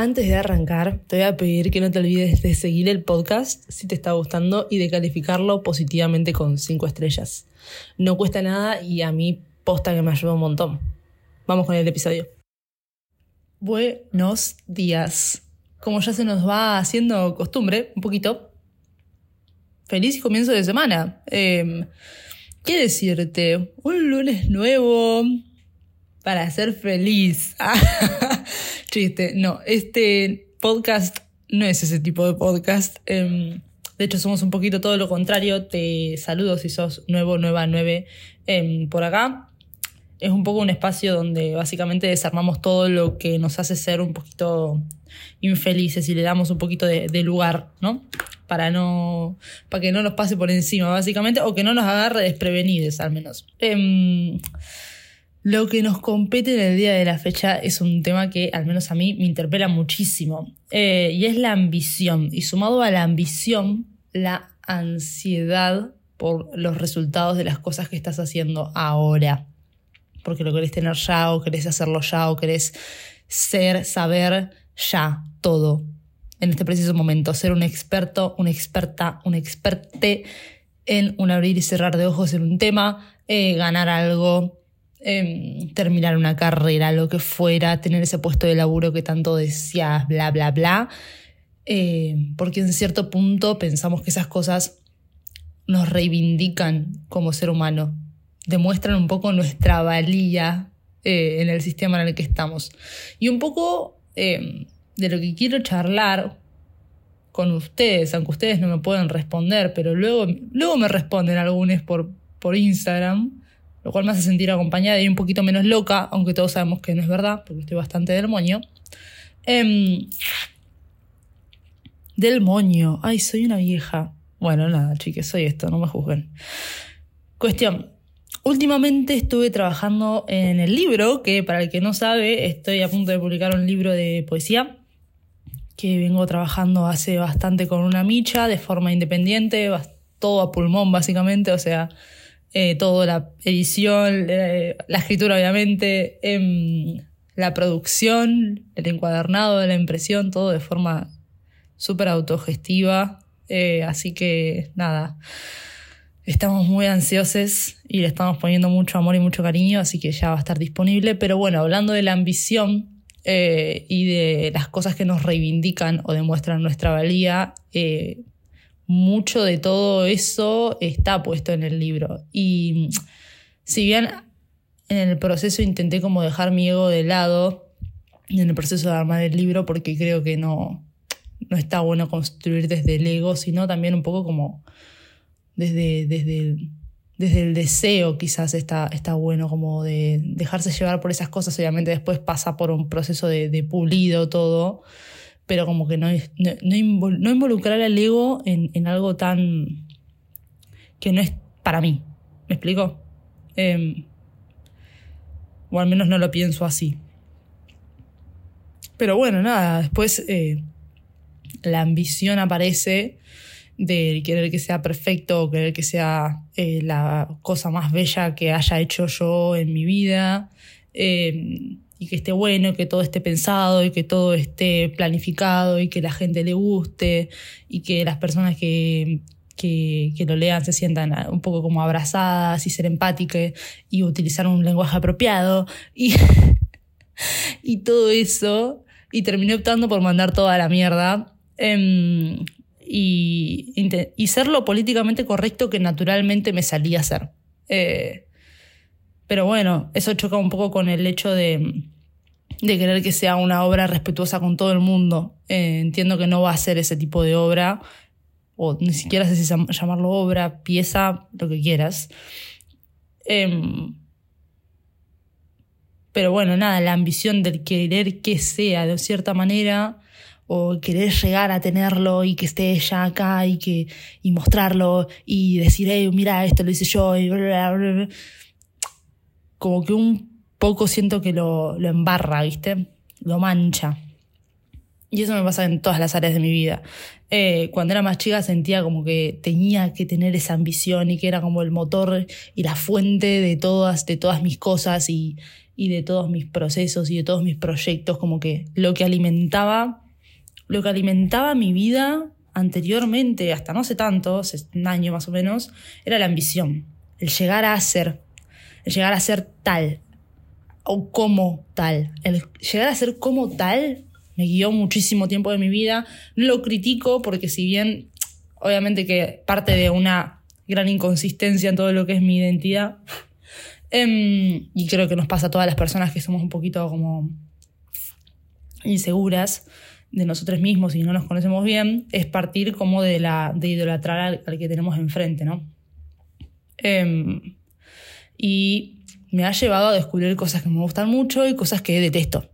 Antes de arrancar, te voy a pedir que no te olvides de seguir el podcast si te está gustando y de calificarlo positivamente con 5 estrellas. No cuesta nada y a mí posta que me ayuda un montón. Vamos con el episodio. Buenos días. Como ya se nos va haciendo costumbre, un poquito. Feliz comienzo de semana. Eh, ¿Qué decirte? Un lunes nuevo para ser feliz. Chiste, no, este podcast no es ese tipo de podcast. Em, de hecho, somos un poquito todo lo contrario. Te saludo si sos nuevo, nueva, nueve em, por acá. Es un poco un espacio donde básicamente desarmamos todo lo que nos hace ser un poquito infelices y le damos un poquito de, lugar, ¿no? Para no, para que no nos pase por encima, básicamente, o que no nos agarre desprevenidos, al menos. Em, lo que nos compete en el día de la fecha es un tema que al menos a mí me interpela muchísimo. Eh, y es la ambición. Y sumado a la ambición la ansiedad por los resultados de las cosas que estás haciendo ahora. Porque lo querés tener ya o querés hacerlo ya o querés ser, saber ya todo. En este preciso momento, ser un experto, una experta, un experte en un abrir y cerrar de ojos en un tema, eh, ganar algo, Em, terminar una carrera, lo que fuera, tener ese puesto de laburo que tanto deseas, bla, bla, bla. Eh, porque en cierto punto pensamos que esas cosas nos reivindican como ser humano, demuestran un poco nuestra valía eh, en el sistema en el que estamos. Y un poco em, de lo que quiero charlar con ustedes, aunque ustedes no me pueden responder, pero luego, luego me responden algunos por, por Instagram lo cual me hace sentir acompañada y un poquito menos loca, aunque todos sabemos que no es verdad, porque estoy bastante del moño. Em, del moño. Ay, soy una vieja. Bueno, nada, chiques, soy esto, no me juzguen. Cuestión. Últimamente estuve trabajando en el libro, que para el que no sabe, estoy a punto de publicar un libro de poesía, que vengo trabajando hace bastante con una micha, de forma independiente, todo a pulmón básicamente, o sea, eh, la edición, eh, la escritura obviamente, em, la producción, el encuadernado, la impresión, todo de forma súper autogestiva. Eh, así que nada, estamos muy ansiosos y le estamos poniendo mucho amor y mucho cariño, así que ya va a estar disponible. Pero bueno, hablando de la ambición y de las cosas que nos reivindican o demuestran nuestra valía, mucho de todo eso está puesto en el libro. Y si bien en el proceso intenté como dejar mi ego de lado, en el proceso de armar el libro, porque creo que no, no está bueno construir desde el ego, sino también un poco como desde, desde, el, desde el deseo quizás está, está bueno, como de dejarse llevar por esas cosas, obviamente después pasa por un proceso de, de pulido todo, pero como que no, no, involucrar al ego en, algo tan que no es para mí. ¿Me explico? Em, o al menos no lo pienso así. Pero bueno, nada, después eh, la ambición aparece de querer que sea perfecto, querer que sea eh, la cosa más bella que haya hecho yo en mi vida. Em, y que esté bueno, que todo esté pensado y que todo esté planificado y que la gente le guste y que las personas que, que, lo lean se sientan un poco como abrazadas y ser empáticas y utilizar un lenguaje apropiado y, y todo eso. Y terminé optando por mandar toda la mierda. Em, y, y ser lo políticamente correcto que naturalmente me salía a hacer. Eh, pero bueno, eso choca un poco con el hecho de, de querer que sea una obra respetuosa con todo el mundo. Eh, entiendo que no va a ser ese tipo de obra, o ni siquiera sé si llamarlo obra, pieza, lo que quieras. Em, pero bueno, nada, la ambición de querer que sea de cierta manera, o querer llegar a tenerlo y que esté ya acá y que y mostrarlo y decir, hey, mira, esto lo hice yo y bla, bla, bla como que un poco siento que lo, embarra, ¿viste? Lo mancha. Y eso me pasa en todas las áreas de mi vida. Eh, cuando era más chica sentía como que tenía que tener esa ambición y que era como el motor y la fuente de todas, de todas mis cosas y, y de todos mis procesos y de todos mis proyectos, como que lo que alimentaba, lo que alimentaba mi vida anteriormente, hasta no sé tanto, hace un año más o menos, era la ambición, el llegar a ser, el llegar a ser tal, o como tal. El llegar a ser como tal me guió muchísimo tiempo de mi vida. No lo critico porque si bien obviamente que parte de una gran inconsistencia en todo lo que es mi identidad, em, y creo que nos pasa a todas las personas que somos un poquito como inseguras de nosotros mismos y no nos conocemos bien, es partir como de, la, de idolatrar al, que tenemos enfrente, ¿no? Em, y me ha llevado a descubrir cosas que me gustan mucho y cosas que detesto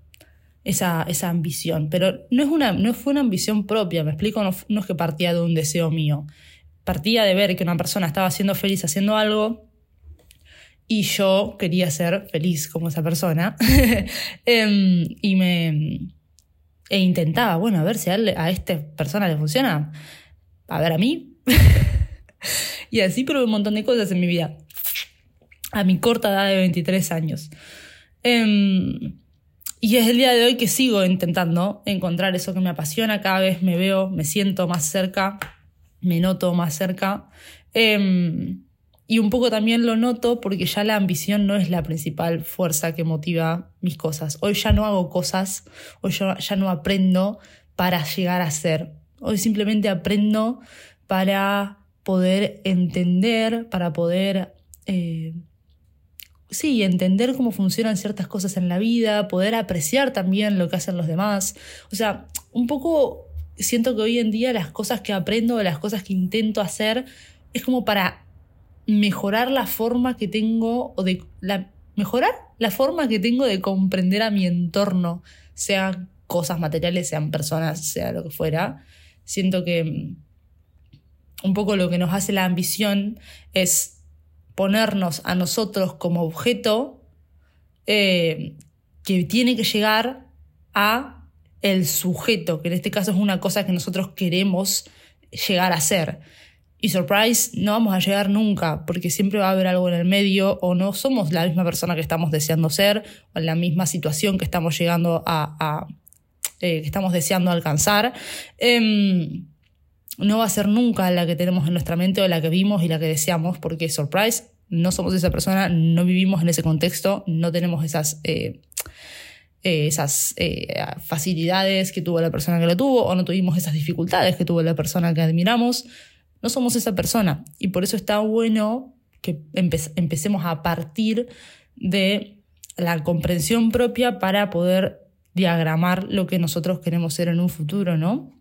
esa, esa ambición. Pero no, es una, no fue una ambición propia, me explico, no, no es que partía de un deseo mío. Partía de ver que una persona estaba siendo feliz haciendo algo y yo quería ser feliz como esa persona. Em, y me. E intentaba, bueno, a ver si a, a esta persona le funciona. A ver, a mí. y así probé un montón de cosas en mi vida. A mi corta edad de 23 años. Eh, y es el día de hoy que sigo intentando encontrar eso que me apasiona, cada vez me veo, me siento más cerca, me noto más cerca. Em, y un poco también lo noto porque ya la ambición no es la principal fuerza que motiva mis cosas. Hoy ya no hago cosas, hoy ya no aprendo para llegar a ser. Hoy simplemente aprendo para poder entender, para poder eh, sí, entender cómo funcionan ciertas cosas en la vida, poder apreciar también lo que hacen los demás. O sea, un poco siento que hoy en día las cosas que aprendo, las cosas que intento hacer, es como para mejorar la forma que tengo o de la, mejorar la forma que tengo de comprender a mi entorno, sean cosas materiales, sean personas, sea lo que fuera. Siento que mm, un poco lo que nos hace la ambición es ponernos a nosotros como objeto eh, que tiene que llegar a el sujeto, que en este caso es una cosa que nosotros queremos llegar a ser. Y surprise, no vamos a llegar nunca, porque siempre va a haber algo en el medio, o no somos la misma persona que estamos deseando ser, o en la misma situación que estamos llegando a, eh, que estamos deseando alcanzar. Em, no va a ser nunca la que tenemos en nuestra mente o la que vimos y la que deseamos, porque surprise, no somos esa persona, no vivimos en ese contexto, no tenemos esas, eh, eh, esas eh, facilidades que tuvo la persona que lo tuvo, o no tuvimos esas dificultades que tuvo la persona que admiramos. No somos esa persona. Y por eso está bueno que empecemos a partir de la comprensión propia para poder diagramar lo que nosotros queremos ser en un futuro, ¿no?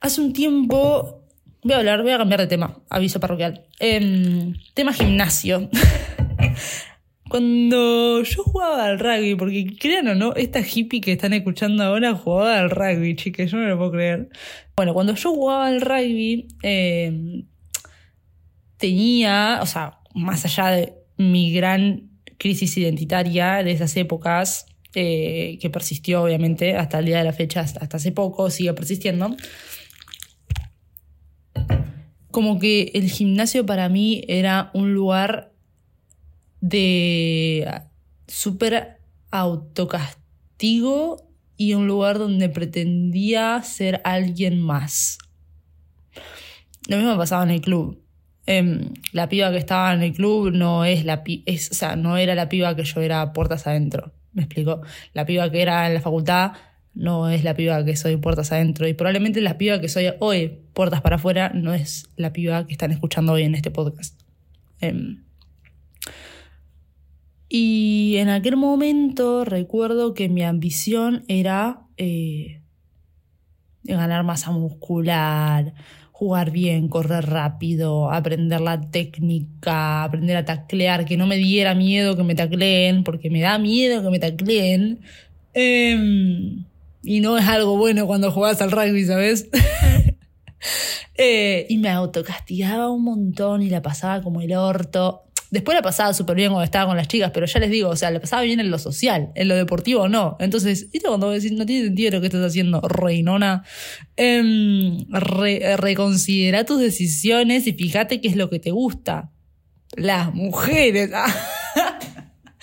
Hace un tiempo, voy a hablar, voy a cambiar de tema, aviso parroquial. Em, tema gimnasio. Cuando yo jugaba al rugby, porque crean o no, esta hippie que están escuchando ahora jugaba al rugby, chicas, yo no lo puedo creer. Bueno, cuando yo jugaba al rugby, em, tenía, o sea, más allá de mi gran crisis identitaria de esas épocas, eh, que persistió obviamente hasta el día de la fecha, hasta hace poco, sigue persistiendo como que el gimnasio para mí era un lugar de súper autocastigo y un lugar donde pretendía ser alguien más. Lo mismo pasaba en el club. Em, la piba que estaba en el club no es la es, o sea, no era la piba que yo era puertas adentro. ¿Me explico? La piba que era en la facultad no es la piba que soy puertas adentro y probablemente la piba que soy hoy puertas para afuera no es la piba que están escuchando hoy en este podcast. Em, y en aquel momento recuerdo que mi ambición era eh, ganar masa muscular, jugar bien, correr rápido, aprender la técnica, aprender a taclear, que no me diera miedo que me tacleen, porque me da miedo que me tacleen. Em, y no es algo bueno cuando jugás al rugby, ¿sabes? Eh, y me autocastigaba un montón y la pasaba como el orto. Después la pasaba súper bien cuando estaba con las chicas, pero ya les digo, o sea, la pasaba bien en lo social, en lo deportivo no. Entonces, ¿viste cuando decís, no tiene sentido lo que estás haciendo, reinona? Eh, reconsidera tus decisiones y fíjate qué es lo que te gusta. Las mujeres.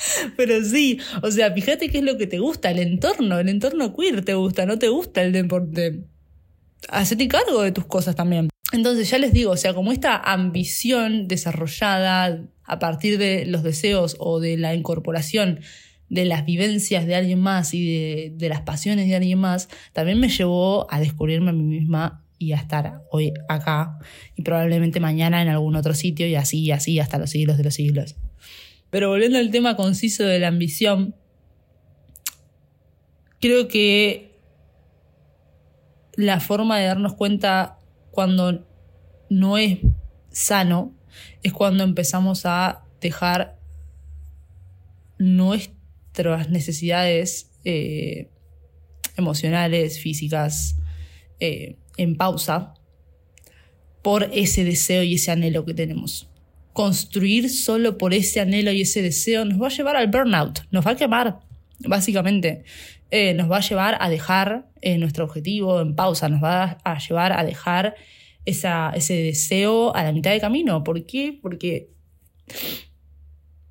Pero sí, o sea, fíjate qué es lo que te gusta, el entorno, el entorno queer te gusta, no te gusta el deporte. Hacete cargo de tus cosas también. Entonces ya les digo, o sea, como esta ambición desarrollada a partir de los deseos o de la incorporación de las vivencias de alguien más y de, las pasiones de alguien más, también me llevó a descubrirme a mí misma y a estar hoy acá y probablemente mañana en algún otro sitio y así y así hasta los siglos de los siglos. Pero volviendo al tema conciso de la ambición, creo que la forma de darnos cuenta cuando no es sano es cuando empezamos a dejar nuestras necesidades eh, emocionales, físicas, eh, en pausa por ese deseo y ese anhelo que tenemos construir solo por ese anhelo y ese deseo nos va a llevar al burnout, nos va a quemar, básicamente. Eh, nos va a llevar a dejar eh, nuestro objetivo en pausa, nos va a llevar a dejar esa, ese deseo a la mitad de camino. ¿Por qué? Porque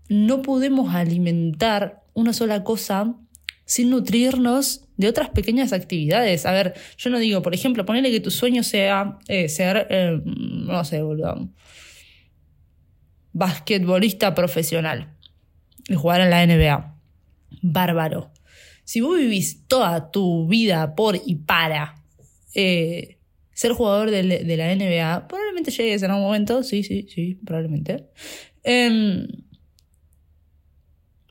no podemos alimentar una sola cosa sin nutrirnos de otras pequeñas actividades. A ver, yo no digo, por ejemplo, ponerle que tu sueño sea eh, ser, no sé, boludo, basquetbolista profesional y jugar en la NBA. Bárbaro. Si vos vivís toda tu vida por y para eh, ser jugador de, la NBA, probablemente llegues en algún momento, sí, sí, sí, probablemente. Em,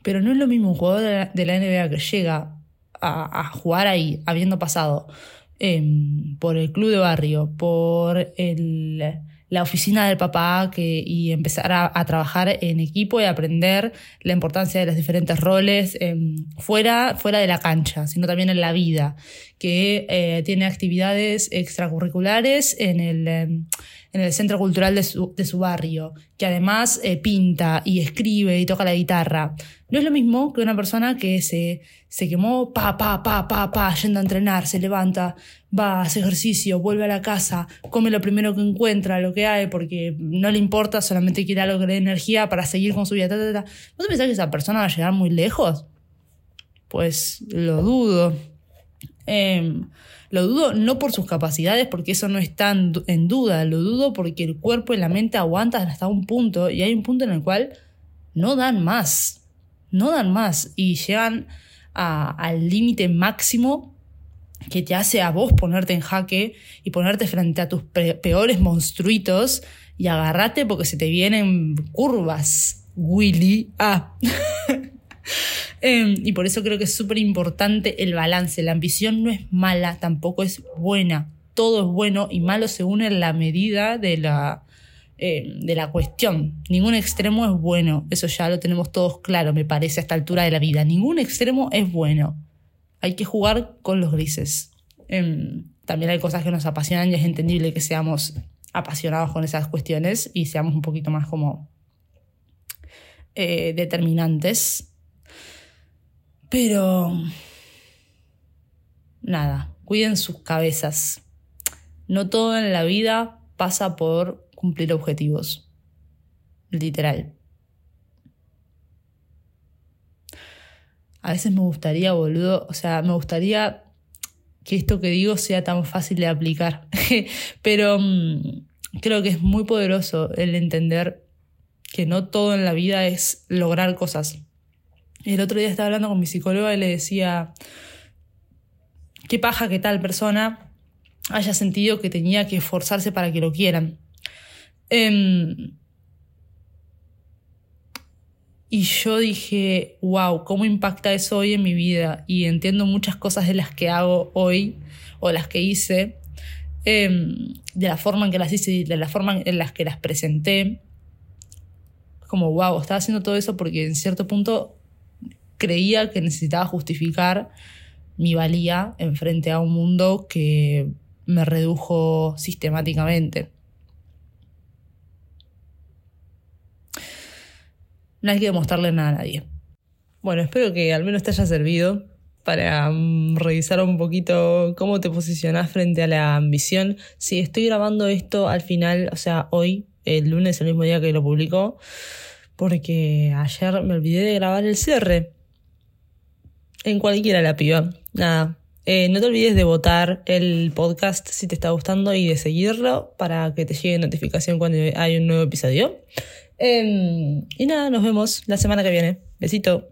pero no es lo mismo un jugador de la, NBA que llega a, jugar ahí, habiendo pasado em, por el club de barrio, por el la oficina del papá que, y empezar a, trabajar en equipo y aprender la importancia de los diferentes roles em, fuera, fuera de la cancha, sino también en la vida, que eh, tiene actividades extracurriculares en el, em, en el centro cultural de su, de su barrio, que además eh, pinta y escribe y toca la guitarra. No es lo mismo que una persona que se, se quemó, pa, pa, pa, pa, pa, yendo a entrenar, se levanta, va, hace ejercicio, vuelve a la casa, come lo primero que encuentra, lo que hay, porque no le importa, solamente quiere algo que le dé energía para seguir con su vida. ¿No te pensás que esa persona va a llegar muy lejos? Pues lo dudo. Em, lo dudo no por sus capacidades, porque eso no está en duda, lo dudo porque el cuerpo y la mente aguantan hasta un punto y hay un punto en el cual no dan más, no dan más y llegan al límite máximo que te hace a vos ponerte en jaque y ponerte frente a tus peores monstruitos y agarrate porque se te vienen curvas, Willy. Ah. Em, y por eso creo que es súper importante el balance. La ambición no es mala, tampoco es buena. Todo es bueno y malo según en la medida de la, em, de la cuestión. Ningún extremo es bueno. Eso ya lo tenemos todos claro, me parece, a esta altura de la vida. Ningún extremo es bueno hay que jugar con los grises. Em, también hay cosas que nos apasionan y es entendible que seamos apasionados con esas cuestiones y seamos un poquito más como eh, determinantes. Pero nada, cuiden sus cabezas. No todo en la vida pasa por cumplir objetivos. Literal. a veces me gustaría, boludo, o sea, me gustaría que esto que digo sea tan fácil de aplicar. Pero mm, creo que es muy poderoso el entender que no todo en la vida es lograr cosas. El otro día estaba hablando con mi psicóloga y le decía, qué paja que tal persona haya sentido que tenía que esforzarse para que lo quieran. Em, y yo dije, wow, ¿cómo impacta eso hoy en mi vida? Y entiendo muchas cosas de las que hago hoy o las que hice, em, de la forma en que las hice de la forma en las que las presenté. Como, wow, estaba haciendo todo eso porque en cierto punto creía que necesitaba justificar mi valía en frente a un mundo que me redujo sistemáticamente. no hay que demostrarle nada a nadie. Bueno, espero que al menos te haya servido para mm, revisar un poquito cómo te posicionas frente a la ambición. Si estoy grabando esto al final, o sea, hoy, el lunes, el mismo día que lo publicó, porque ayer me olvidé de grabar el cierre. En cualquiera la piba. Nada. Eh, no te olvides de votar el podcast si te está gustando y de seguirlo para que te llegue notificación cuando hay un nuevo episodio. Em, y nada, nos vemos la semana que viene. Besito.